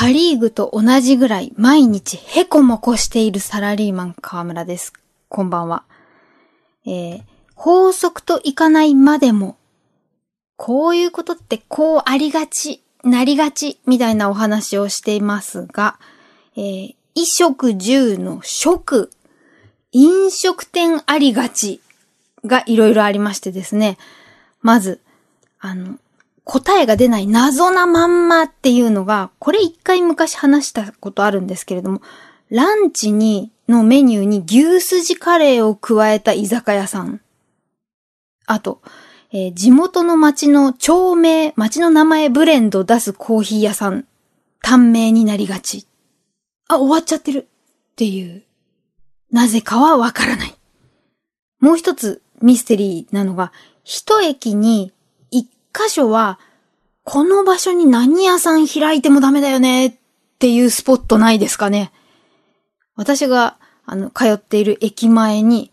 パリーグと同じぐらい毎日へこもこしているサラリーマン河村です。こんばんは。えー、法則といかないまでも、こういうことってこうありがち、なりがち、みたいなお話をしていますが、えー、衣食住の食、飲食店ありがちがいろいろありましてですね。まず、あの、答えが出ない謎なまんまっていうのが、これ一回昔話したことあるんですけれども、ランチに、のメニューに牛すじカレーを加えた居酒屋さん。あと、えー、地元の町の町名、町の名前ブレンド出すコーヒー屋さん。短命になりがち。あ、終わっちゃってる。っていう。なぜかはわからない。もう一つミステリーなのが、一駅に箇所は、この場所に何屋さん開いてもダメだよねっていうスポットないですかね。私が、あの、通っている駅前に、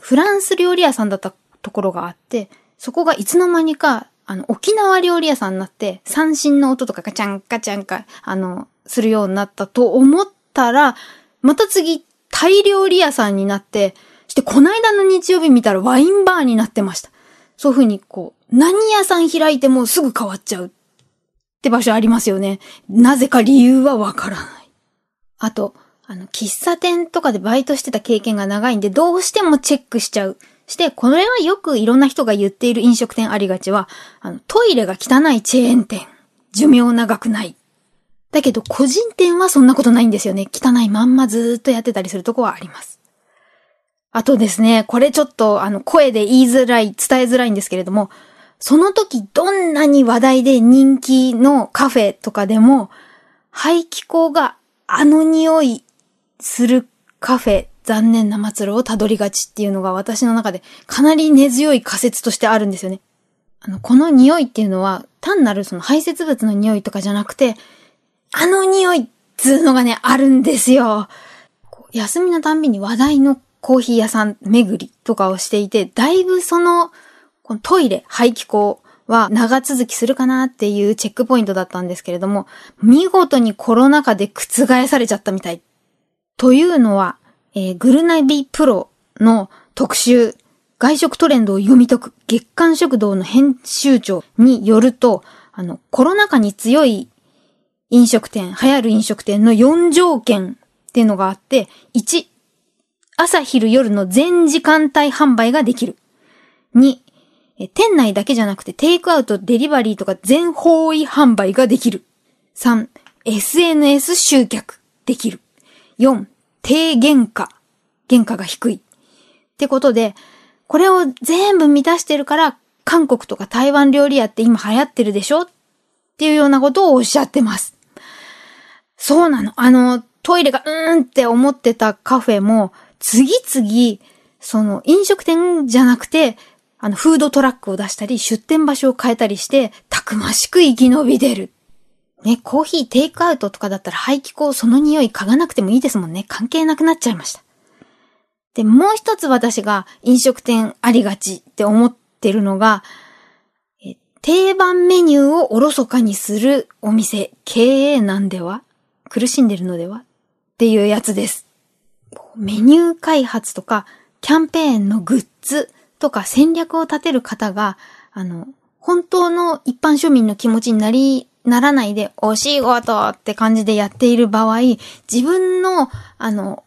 フランス料理屋さんだったところがあって、そこがいつの間にか、あの、沖縄料理屋さんになって、三振の音とかガチャンガチャンか、あの、するようになったと思ったら、また次、タイ料理屋さんになって、してこの間の日曜日見たらワインバーになってました。そういうふうにこう、何屋さん開いてもすぐ変わっちゃうって場所ありますよね。なぜか理由はわからない。あと、あの、喫茶店とかでバイトしてた経験が長いんで、どうしてもチェックしちゃう。して、これはよくいろんな人が言っている飲食店ありがちは、あの、トイレが汚いチェーン店。寿命長くない。だけど、個人店はそんなことないんですよね。汚いまんまずーっとやってたりするとこはあります。あとですね、これちょっと、あの、声で言いづらい、伝えづらいんですけれども、その時どんなに話題で人気のカフェとかでも、排気口があの匂いするカフェ、残念な末路をたどりがちっていうのが私の中でかなり根強い仮説としてあるんですよね。あの、この匂いっていうのは単なるその排泄物の匂いとかじゃなくて、あの匂いっつうのがね、あるんですよ。休みのたんびに話題のコーヒー屋さん巡りとかをしていて、だいぶそのこのトイレ、排気口は長続きするかなっていうチェックポイントだったんですけれども、見事にコロナ禍で覆されちゃったみたい。というのは、えー、グルナビプロの特集、外食トレンドを読み解く月刊食堂の編集長によると、あの、コロナ禍に強い飲食店、流行る飲食店の4条件っていうのがあって、1、朝昼夜の全時間帯販売ができる。2、店内だけじゃなくてテイクアウト、デリバリーとか全方位販売ができる。3、SNS 集客できる。4、低原価。原価が低い。ってことで、これを全部満たしてるから、韓国とか台湾料理屋って今流行ってるでしょ？っていうようなことをおっしゃってます。そうなの。あの、トイレがうーんって思ってたカフェも、次々、その飲食店じゃなくて、あの、フードトラックを出したり、出店場所を変えたりして、たくましく生き延び出る。ね、コーヒーテイクアウトとかだったら排気口その匂い嗅がなくてもいいですもんね。関係なくなっちゃいました。で、もう一つ私が飲食店ありがちって思ってるのが、定番メニューをおろそかにするお店、経営なんでは苦しんでるのではっていうやつです。メニュー開発とか、キャンペーンのグッズ、とか戦略を立てる方が、あの、本当の一般庶民の気持ちになり、ならないで、お仕事って感じでやっている場合、自分の、あの、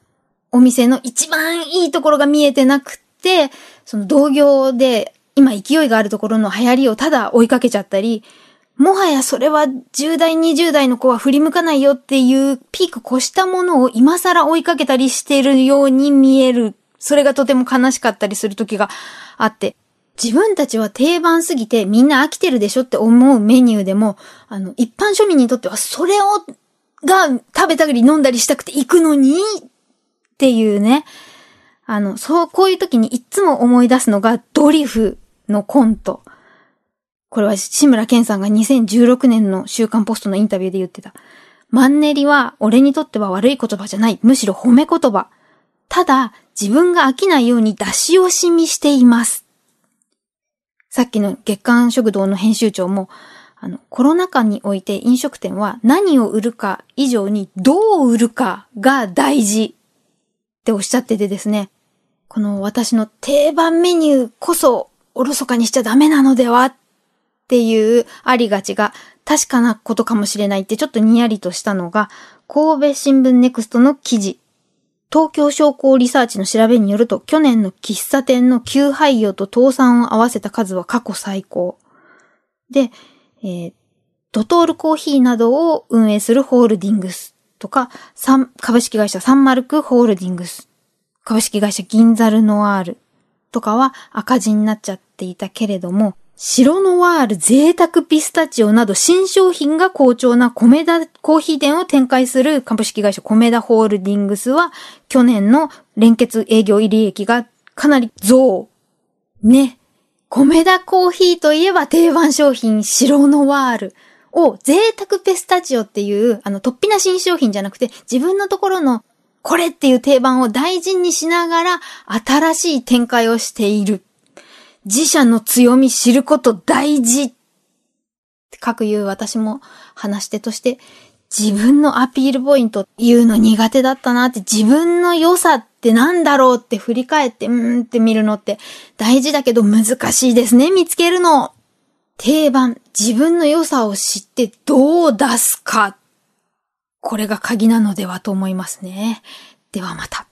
お店の一番いいところが見えてなくって、その同業で今勢いがあるところの流行りをただ追いかけちゃったり、もはやそれは10代、20代の子は振り向かないよっていうピーク越したものを今更追いかけたりしているように見える。それがとても悲しかったりする時があって、自分たちは定番すぎてみんな飽きてるでしょって思うメニューでも、あの、一般庶民にとってはそれを、が食べたり飲んだりしたくて行くのにっていうね。あの、そう、こういう時にいつも思い出すのがドリフのコント。これは志村けんさんが2016年の週刊ポストのインタビューで言ってた。マンネリは俺にとっては悪い言葉じゃない。むしろ褒め言葉。ただ、自分が飽きないように出し惜しみしています。さっきの月刊食堂の編集長も、あの、コロナ禍において飲食店は何を売るか以上にどう売るかが大事っておっしゃっててですね、この私の定番メニューこそおろそかにしちゃダメなのではっていうありがちが確かなことかもしれないってちょっとにやりとしたのが、神戸新聞ネクストの記事。東京商工リサーチの調べによると、去年の喫茶店の休廃業と倒産を合わせた数は過去最高。で、えー、ドトールコーヒーなどを運営するホールディングスとか、株式会社サンマルクホールディングス、株式会社銀ザルノワールとかは赤字になっちゃっていたけれども、白ノワール贅沢ピスタチオなど新商品が好調な米田コーヒー店を展開する株式会社米田ホールディングスは去年の連結営業利益がかなり増。ね。米田コーヒーといえば定番商品白ノワールを贅沢ペスタチオっていうあの突飛な新商品じゃなくて自分のところのこれっていう定番を大事にしながら新しい展開をしている。自社の強み知ること大事って各言う私も話し手として自分のアピールポイント言うの苦手だったなって自分の良さってなんだろうって振り返ってうーんって見るのって大事だけど難しいですね、見つけるの。定番、自分の良さを知ってどう出すか。これが鍵なのではと思いますね。ではまた。